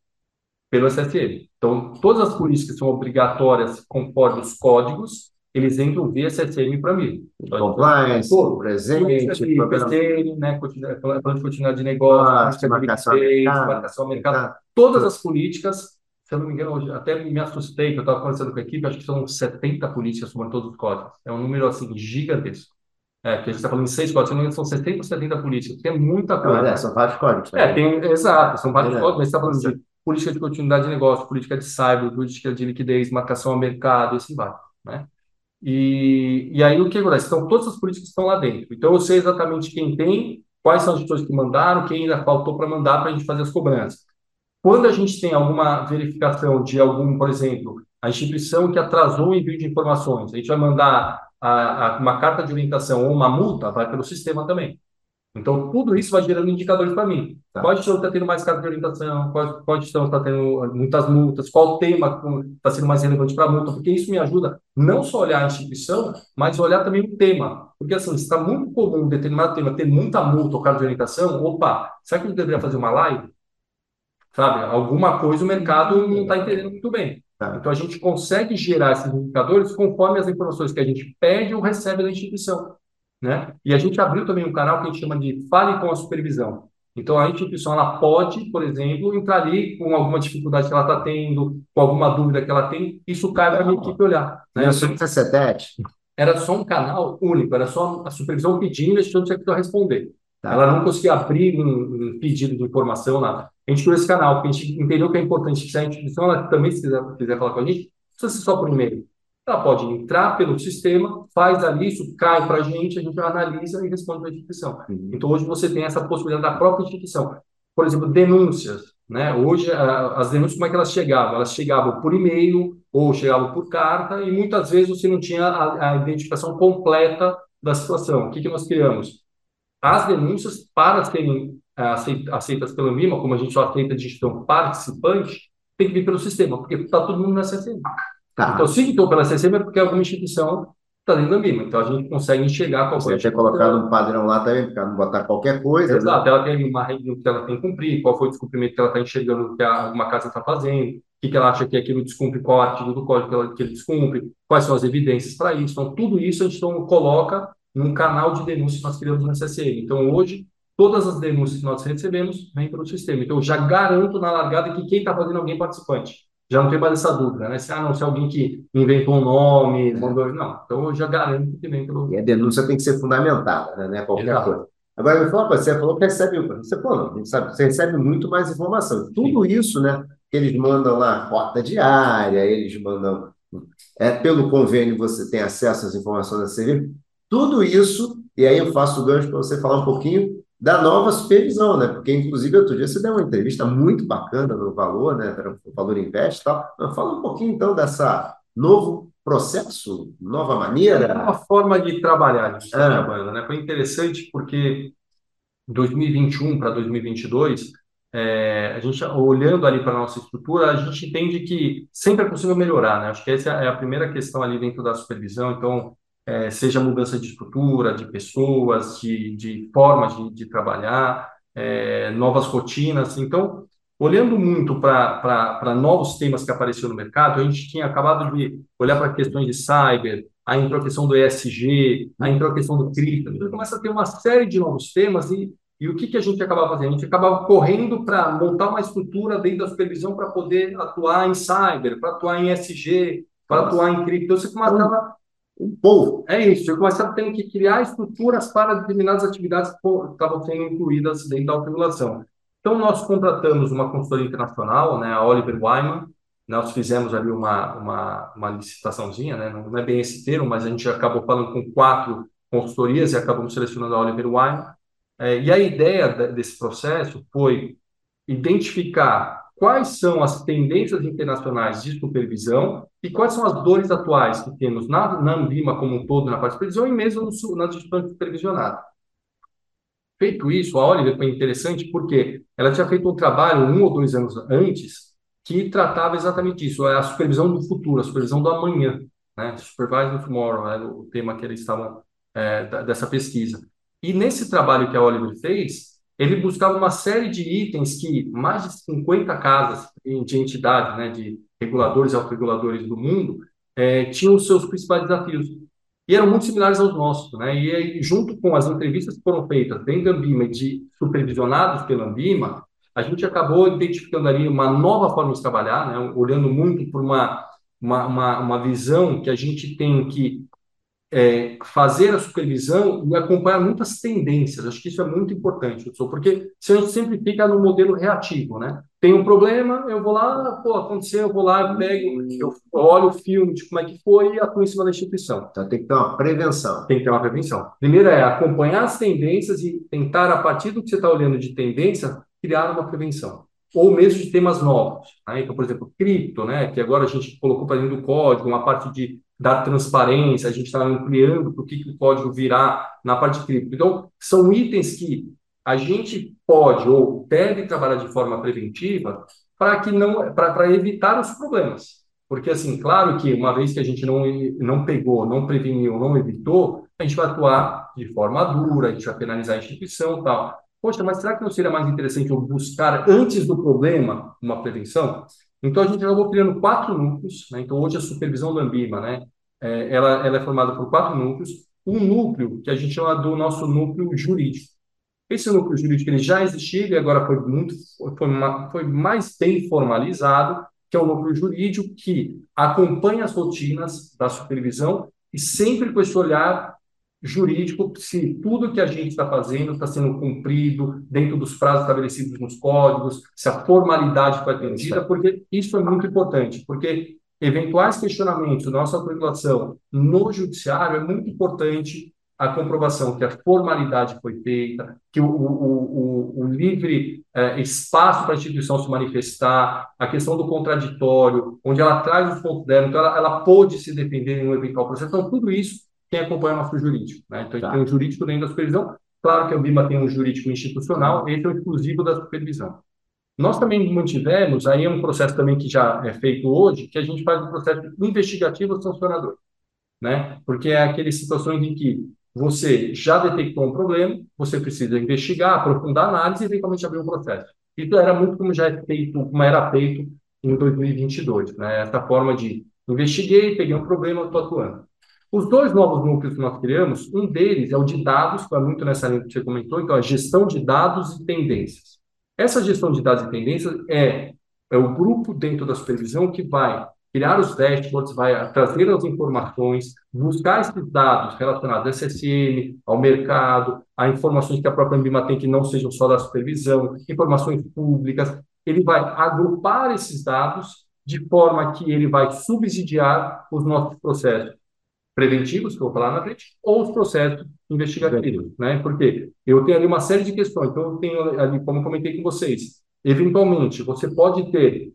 pelo SSM. Então, todas as políticas são obrigatórias conforme os códigos, eles entram via SSM para mim. Compliance, todo, presente, PSN, né, plano de continuidade de negócio, marcação, mercado, marcação mercado, todas as políticas, se eu não me engano, hoje, até me assustei, que eu estava conversando com a equipe, acho que são 70 políticas sobre todos os códigos. É um número, assim, gigantesco. É, que a gente está falando em seis códigos, se não me engano, são 70 ou 70 políticas, tem muita coisa. Não, é, são vários códigos. É, tem, exato, são vários é, códigos, mas você está falando de política de continuidade de negócio, política de cyber, política de liquidez, marcação a mercado, assim vai, né? E, e aí o que acontece? Então, todas as políticas estão lá dentro. Então, eu sei exatamente quem tem, quais são as pessoas que mandaram, quem ainda faltou para mandar para a gente fazer as cobranças. Quando a gente tem alguma verificação de algum, por exemplo, a instituição que atrasou o envio de informações, a gente vai mandar a, a, uma carta de orientação ou uma multa, vai pelo sistema também. Então, tudo isso vai gerando indicadores para mim. Tá. Qual gestão está tendo mais carta de orientação? Qual, qual gestão está tendo muitas multas? Qual tema está sendo mais relevante para a multa? Porque isso me ajuda não só a olhar a instituição, mas olhar também o tema. Porque, assim, está muito comum um determinado tema ter muita multa ou carta de orientação, opa, será que eu deveria fazer uma live? Sabe? Alguma coisa o mercado não está entendendo muito bem. Tá. Então, a gente consegue gerar esses indicadores conforme as informações que a gente pede ou recebe da instituição. Né? E a gente abriu também um canal que a gente chama de Fale com a Supervisão. Então, a instituição ela pode, por exemplo, entrar ali com alguma dificuldade que ela está tendo, com alguma dúvida que ela tem, isso cai para a minha equipe olhar. Né? Isso não Era só um canal único, era só a supervisão pedindo e a instituição tinha que responder. Tá. Ela não conseguia abrir um, um, pedido de informação, nada. A gente criou esse canal, porque a gente entendeu que é importante que se a instituição ela também se quiser, quiser falar com a gente, precisa ser só por e-mail. Ela pode entrar pelo sistema, faz ali, isso cai para a gente, a gente analisa e responde para a instituição. Uhum. Então, hoje você tem essa possibilidade da própria instituição. Por exemplo, denúncias. Né? Hoje, as denúncias, como é que elas chegavam? Elas chegavam por e-mail ou chegavam por carta e muitas vezes você não tinha a, a identificação completa da situação. O que, que nós criamos? As denúncias, para serem é, aceitas pelo MIMA, como a gente só aceita de gestão participante, tem que vir pelo sistema, porque está todo mundo na CSM. Tá. Então, se entrou pela CCM é porque alguma instituição está dentro da MIMA. Então, a gente consegue enxergar qual Você tinha colocado um padrão lá também, para não botar qualquer coisa. Né? Exato, né? ela tem uma regra que ela tem que cumprir, qual foi o descumprimento que ela está enxergando que alguma casa está fazendo, o que, que ela acha que aquilo descumpre, qual artigo do código que, ela, que ele descumpre, quais são as evidências para isso. Então, tudo isso a gente então, coloca num canal de denúncia que nós criamos na CCN. Então, hoje, todas as denúncias que nós recebemos vêm pelo sistema. Então, eu já garanto na largada que quem está fazendo é alguém participante já não tem mais essa dúvida, né? Se, ah, não, se alguém que inventou um nome, mandou... Não, então eu já garanto que vem pelo... E a denúncia tem que ser fundamentada, né? É qualquer Exato. coisa. Agora, me fala, você falou que recebe... Você falou, não, sabe, você recebe muito mais informação. Tudo Sim. isso, né? Que eles mandam lá, porta diária, eles mandam... É, pelo convênio você tem acesso às informações da serviço. Tudo isso, e aí eu faço o gancho para você falar um pouquinho da nova supervisão, né? Porque, inclusive, outro dia você deu uma entrevista muito bacana no Valor, né? O Valor Invest e tal. Fala um pouquinho, então, dessa novo processo, nova maneira. É uma forma de trabalhar, de é. trabalhando, né? Foi interessante porque 2021 para 2022, é, a gente olhando ali para a nossa estrutura, a gente entende que sempre é possível melhorar, né? Acho que essa é a primeira questão ali dentro da supervisão. Então, é, seja mudança de estrutura, de pessoas, de, de formas de, de trabalhar, é, novas rotinas. Então, olhando muito para novos temas que apareceram no mercado, a gente tinha acabado de olhar para questões de cyber, aí entrou a questão do ESG, aí entrou a questão do cripto, então começa a ter uma série de novos temas e, e o que, que a gente acabava fazendo? A gente acabava correndo para montar uma estrutura dentro da supervisão para poder atuar em cyber, para atuar em ESG, para atuar em cripto. Então, você começava um povo. É isso, eu comecei a ter que criar estruturas para determinadas atividades que estavam sendo incluídas dentro da autorização. Então, nós contratamos uma consultoria internacional, né, a Oliver Wyman, nós fizemos ali uma, uma, uma licitaçãozinha, né, não é bem esse termo, mas a gente acabou falando com quatro consultorias e acabamos selecionando a Oliver Wyman. É, e a ideia desse processo foi identificar quais são as tendências internacionais de supervisão e quais são as dores atuais que temos na, na Ambima como um todo, na parte de supervisão, e mesmo no, nas instituições supervisionadas. Feito isso, a Oliver foi interessante porque ela tinha feito um trabalho um ou dois anos antes que tratava exatamente isso, é a supervisão do futuro, a supervisão do amanhã, né? Supervise the Tomorrow, era o tema que eles estavam é, dessa pesquisa. E nesse trabalho que a Oliver fez, ele buscava uma série de itens que mais de 50 casas de entidades, né, de reguladores e autorreguladores do mundo, é, tinham os seus principais desafios. E eram muito similares aos nossos. Né? E aí, junto com as entrevistas que foram feitas dentro da Ambima de supervisionados pela Ambima, a gente acabou identificando ali uma nova forma de trabalhar, né? olhando muito por uma, uma, uma, uma visão que a gente tem que é, fazer a supervisão e acompanhar muitas tendências. Acho que isso é muito importante, professor, porque se a gente sempre fica no modelo reativo, né? Tem um problema, eu vou lá, pô, aconteceu, eu vou lá, pego, eu olho o filme de como é que foi e atuo em cima da instituição. Então tem que ter uma prevenção. Tem que ter uma prevenção. Primeiro é acompanhar as tendências e tentar, a partir do que você está olhando de tendência, criar uma prevenção. ou mesmo de temas novos. Né? Então, por exemplo, cripto, né, que agora a gente colocou para dentro do código uma parte de dar transparência, a gente está ampliando o que, que o código virá na parte de cripto. Então, são itens que a gente pode ou deve trabalhar de forma preventiva para que não para evitar os problemas. Porque, assim, claro que uma vez que a gente não, não pegou, não preveniu, não evitou, a gente vai atuar de forma dura, a gente vai penalizar a instituição tal. Poxa, mas será que não seria mais interessante eu buscar antes do problema uma prevenção? Então, a gente acabou criando quatro núcleos. Né? Então, hoje a supervisão do Ambima, né? É, ela, ela é formada por quatro núcleos. Um núcleo que a gente chama do nosso núcleo jurídico. Esse núcleo jurídico ele já existia e agora foi muito foi, foi mais bem formalizado que é o núcleo jurídico que acompanha as rotinas da supervisão e sempre com esse olhar jurídico se tudo que a gente está fazendo está sendo cumprido dentro dos prazos estabelecidos nos códigos, se a formalidade foi atendida, porque isso é muito importante, porque eventuais questionamentos da nossa autorização no judiciário é muito importante a comprovação que a formalidade foi feita, que o, o, o, o livre é, espaço para a instituição se manifestar, a questão do contraditório, onde ela traz os pontos dela, então ela, ela pôde se defender em um eventual processo. Então, tudo isso quem acompanha o nosso jurídico. Né? Então, a gente tá. tem um jurídico dentro da supervisão. Claro que a BIMA tem um jurídico institucional, esse é o exclusivo da supervisão. Nós também mantivemos, aí é um processo também que já é feito hoje, que a gente faz um processo investigativo sancionador. Né? Porque é aquelas situações em que você já detectou um problema, você precisa investigar, aprofundar a análise e eventualmente abrir um processo. Isso era muito como já é feito, como era feito em 2022, né? Essa forma de investiguei, peguei um problema, estou atuando. Os dois novos núcleos que nós criamos, um deles é o de dados, que é muito nessa linha que você comentou, então a gestão de dados e tendências. Essa gestão de dados e tendências é, é o grupo dentro da supervisão que vai criar os dashboards, vai trazer as informações, buscar esses dados relacionados ao SSM, ao mercado, a informações que a própria Ambima tem que não sejam só da supervisão, informações públicas. Ele vai agrupar esses dados de forma que ele vai subsidiar os nossos processos preventivos, que eu vou falar na frente, ou os processos investigativos, né? Porque eu tenho ali uma série de questões. Então, eu tenho ali, como comentei com vocês, eventualmente, você pode ter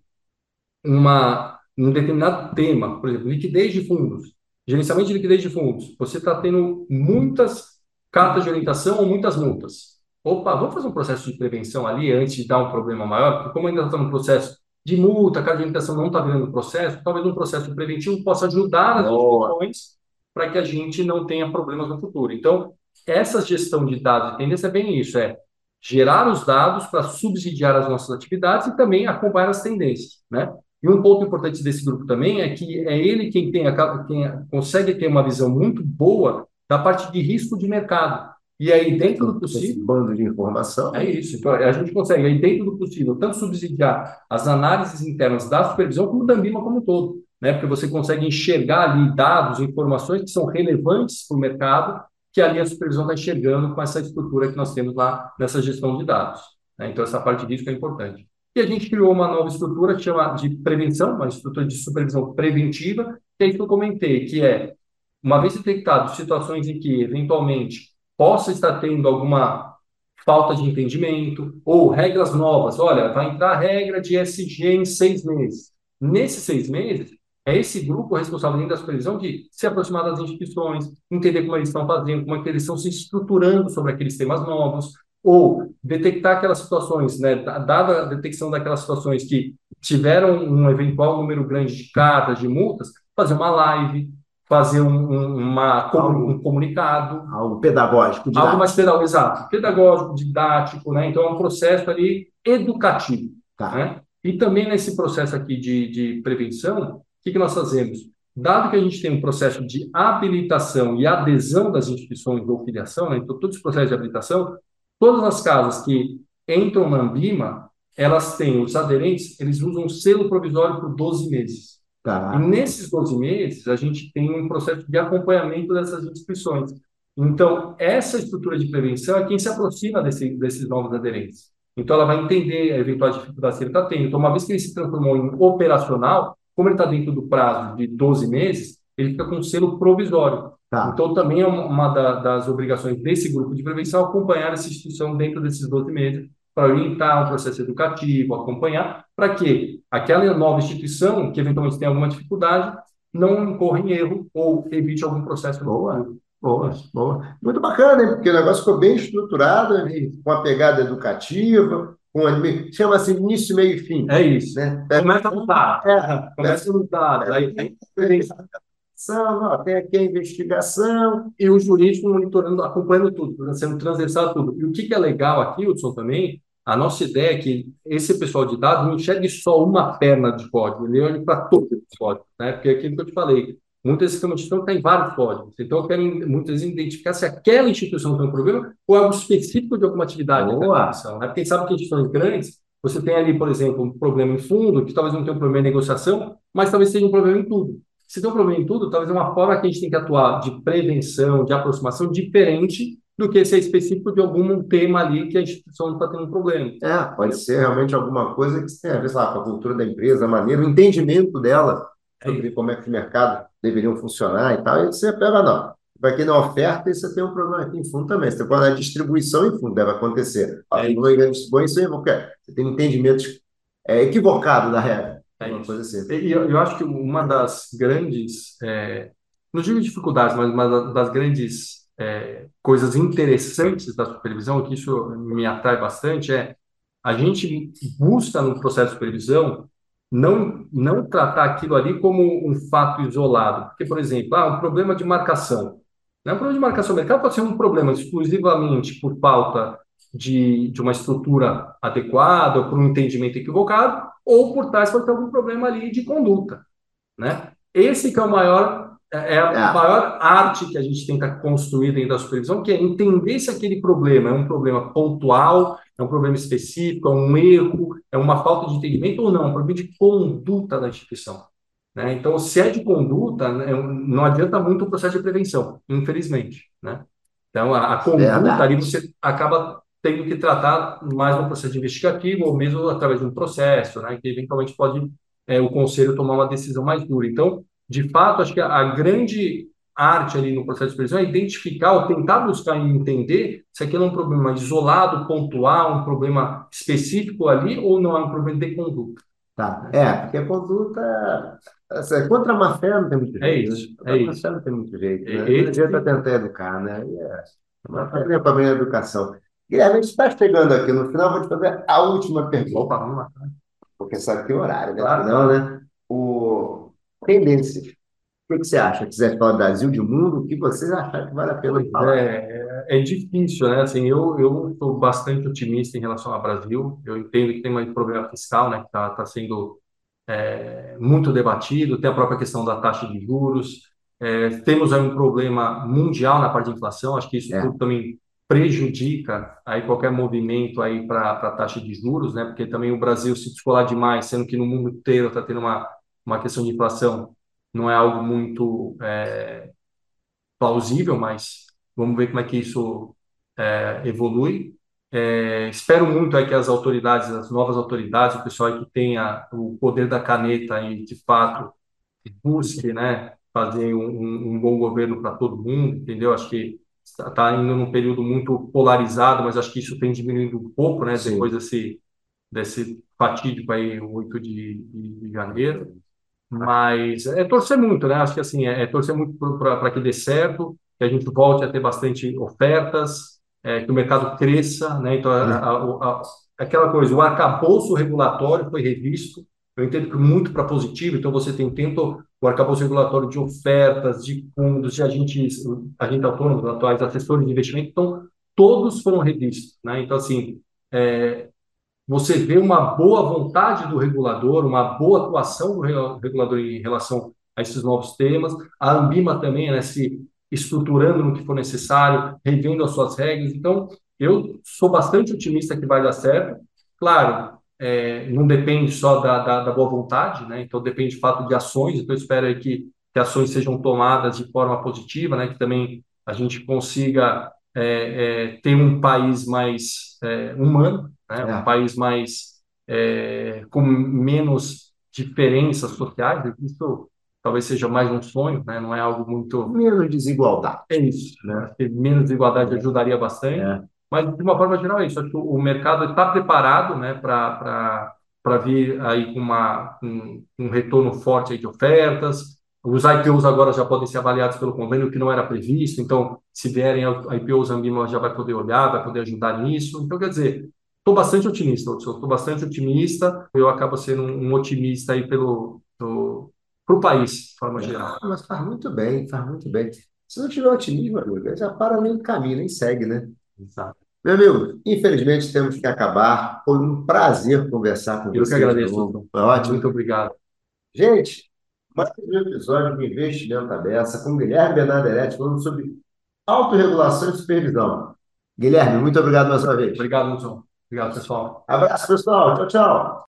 uma um determinado tema, por exemplo, liquidez de fundos, gerenciamento de liquidez de fundos, você está tendo muitas cartas de orientação ou muitas multas. Opa, vamos fazer um processo de prevenção ali antes de dar um problema maior, porque como ainda está no processo de multa, a carta de orientação não está virando processo, talvez um processo preventivo possa ajudar as instituições para que a gente não tenha problemas no futuro. Então, essa gestão de dados e tendência é bem isso, é gerar os dados para subsidiar as nossas atividades e também acompanhar as tendências, né? E um ponto importante desse grupo também é que é ele quem, tem a, quem consegue ter uma visão muito boa da parte de risco de mercado. E aí, dentro do possível. Esse bando de informação. É isso. Então, a gente consegue, aí, dentro do possível, tanto subsidiar as análises internas da supervisão, como da Ambima como um todo. Né? Porque você consegue enxergar ali dados, informações que são relevantes para o mercado, que ali a supervisão está enxergando com essa estrutura que nós temos lá nessa gestão de dados. Né? Então, essa parte disso é importante. E a gente criou uma nova estrutura que chama de prevenção, uma estrutura de supervisão preventiva, que é isso que eu comentei, que é, uma vez detectado situações em que, eventualmente, possa estar tendo alguma falta de entendimento, ou regras novas, olha, vai entrar a regra de SG em seis meses. Nesses seis meses, é esse grupo responsável dentro da supervisão de se aproximar das instituições, entender como eles estão fazendo, como é que eles estão se estruturando sobre aqueles temas novos, ou detectar aquelas situações, né, dada a detecção daquelas situações que tiveram um eventual número grande de cartas, de multas, fazer uma live, fazer um, um, uma, algo, um comunicado. Algo pedagógico, didático. Algo mais pedagógico, exato. Pedagógico, didático, né? Então é um processo ali educativo. Tá. Né? E também nesse processo aqui de, de prevenção, que, que nós fazemos? Dado que a gente tem um processo de habilitação e adesão das instituições ou filiação, né? então todos os processos de habilitação, Todas as casas que entram na Ambima, elas têm, os aderentes, eles usam um selo provisório por 12 meses. Tá. E nesses 12 meses, a gente tem um processo de acompanhamento dessas inscrições. Então, essa estrutura de prevenção é quem se aproxima desse, desses novos aderentes. Então, ela vai entender a eventual dificuldade que ele está tendo. Então, uma vez que ele se transformou em operacional, como ele está dentro do prazo de 12 meses, ele fica com um selo provisório. Tá. Então, também é uma da, das obrigações desse grupo de prevenção acompanhar essa instituição dentro desses 12 meses, para orientar o processo educativo, acompanhar, para que aquela nova instituição, que eventualmente tem alguma dificuldade, não incorra em erro ou evite algum processo boa. Boa, boa. Muito bacana, hein? porque o negócio ficou bem estruturado, com a pegada educativa, com chama-se início, meio e fim. É isso. Né? Começa a mudar. É, Começa a mudar. Aí tem tem aqui a investigação. E o jurídico monitorando, acompanhando tudo, sendo transversal tudo. E o que, que é legal aqui, Hudson, também, a nossa ideia é que esse pessoal de dados não enxergue só uma perna de código, ele olha para todos os códigos, né? Porque é aquilo que eu te falei, muitas sistemas de gestão têm vários códigos. Então, eu quero muitas vezes identificar se aquela instituição tem um problema ou algo específico de alguma atividade Boa. Né? Porque sabe que instituições grandes, você tem ali, por exemplo, um problema em fundo, que talvez não tenha um problema em negociação, mas talvez seja um problema em tudo. Se tem um problema em tudo, talvez é uma forma que a gente tem que atuar de prevenção, de aproximação diferente do que ser específico de algum tema ali que a instituição está tendo um problema. É, pode ser realmente alguma coisa que tem a ver, sei lá, com a cultura da empresa, a maneira, o entendimento dela sobre é como é que o mercado deveriam funcionar e tal, e você pega, não. Para quem não oferta, você tem um problema aqui em fundo também. Você tem a distribuição em fundo, deve acontecer. A é distribuição, você tem um entendimento é, equivocado da regra. É uma coisa assim. E eu, eu acho que uma das grandes, é, não digo dificuldades, mas uma das grandes é, coisas interessantes da supervisão, que isso me atrai bastante, é a gente busca no processo de supervisão não, não tratar aquilo ali como um fato isolado. Porque, por exemplo, ah, um problema de marcação. Não, um problema de marcação mercado pode ser um problema exclusivamente por falta de, de uma estrutura adequada, por um entendimento equivocado, ou por trás pode ter algum problema ali de conduta. Né? Esse que é o maior é, é a é. maior arte que a gente tenta construir dentro da supervisão, que é entender se aquele problema é um problema pontual, é um problema específico, é um erro, é uma falta de entendimento ou não, é um problema de conduta da instituição. Né? Então, se é de conduta, né, não adianta muito o processo de prevenção, infelizmente. Né? Então, a, a conduta é ali você acaba tendo que tratar mais no processo investigativo ou mesmo através de um processo, né, que eventualmente pode é, o conselho tomar uma decisão mais dura. Então, de fato, acho que a, a grande arte ali no processo de supervisão é identificar ou tentar buscar e entender se aquilo é um problema isolado, pontual, um problema específico ali ou não é um problema de conduta. Tá, é, porque a conduta assim, contra a má fé não tem muito é jeito. É isso, né? é isso. não tem muito jeito. Né? É, não adianta tentar educar, né? É, uma família para a educação. Guilherme, a gente está chegando aqui no final, vou te fazer a última pergunta. Opa, vamos lá. Porque sabe que é horário, né? Claro. Não, né? Tendências. O que, você acha? Quiser falar do Brasil, de mundo, o que você achar que vale a pena falar? É, é difícil, né? Assim, eu eu estou bastante otimista em relação ao Brasil. Eu entendo que tem um problema fiscal, né? Que está tá sendo é, muito debatido. Tem a própria questão da taxa de juros. É, temos aí um problema mundial na parte de inflação. Acho que isso é. tudo também prejudica aí qualquer movimento aí para a taxa de juros, né? Porque também o Brasil se descolar demais, sendo que no mundo inteiro está tendo uma, uma questão de inflação, não é algo muito é, plausível, mas vamos ver como é que isso é, evolui. É, espero muito aí que as autoridades, as novas autoridades, o pessoal que tenha o poder da caneta e de fato busque, né, fazer um, um bom governo para todo mundo, entendeu? Acho que está indo num período muito polarizado, mas acho que isso tem diminuído um pouco, né, Sim. depois desse, desse fatídico aí, 8 de, de, de janeiro. Mas é torcer muito, né? Acho que assim, é, é torcer muito para que dê certo, que a gente volte a ter bastante ofertas, é, que o mercado cresça, né? Então, a, a, a, aquela coisa, o arcabouço regulatório foi revisto, eu entendo que muito para positivo, então você tem tanto o arcabouço regulatório de ofertas, de fundos, de agentes, agentes autônomos, atuais assessores de investimento, então todos foram revistos. Né? Então, assim, é, você vê uma boa vontade do regulador, uma boa atuação do regulador em relação a esses novos temas, a Ambima também né, se estruturando no que for necessário, revendo as suas regras. Então, eu sou bastante otimista que vai dar certo. Claro, é, não depende só da, da, da, boa vontade, né? Então depende de fato de ações. Então eu espero que, que ações sejam tomadas de forma positiva, né? Que também a gente consiga é, é, ter um país mais é, humano, né? Um é. país mais é, com menos diferenças sociais. Isso talvez seja mais um sonho, né? Não é algo muito menos desigualdade. É isso, né? Menos desigualdade ajudaria bastante. Mas, de uma forma geral, é isso. Acho que o mercado está preparado né, para para vir aí com uma, um, um retorno forte aí de ofertas. Os IPOs agora já podem ser avaliados pelo convênio, que não era previsto. Então, se vierem IPOs, a Ambima já vai poder olhar, vai poder ajudar nisso. Então, quer dizer, estou bastante otimista, estou bastante otimista. Eu acabo sendo um, um otimista aí pelo, para o país, de forma geral. Mas faz muito bem, faz muito bem. Se não tiver otimismo, amigo, já para no caminho, nem segue, né? Exato. Meu amigo, infelizmente temos que acabar. Foi um prazer conversar com Eu você. que de agradeço. Foi ótimo. Muito obrigado. Gente, mais um episódio do Investimento Aberta com Guilherme Bernarderetti falando sobre autorregulação e supervisão. Guilherme, muito obrigado mais uma vez. Obrigado, Wilson. Obrigado, pessoal. Abraço, pessoal. Tchau, tchau.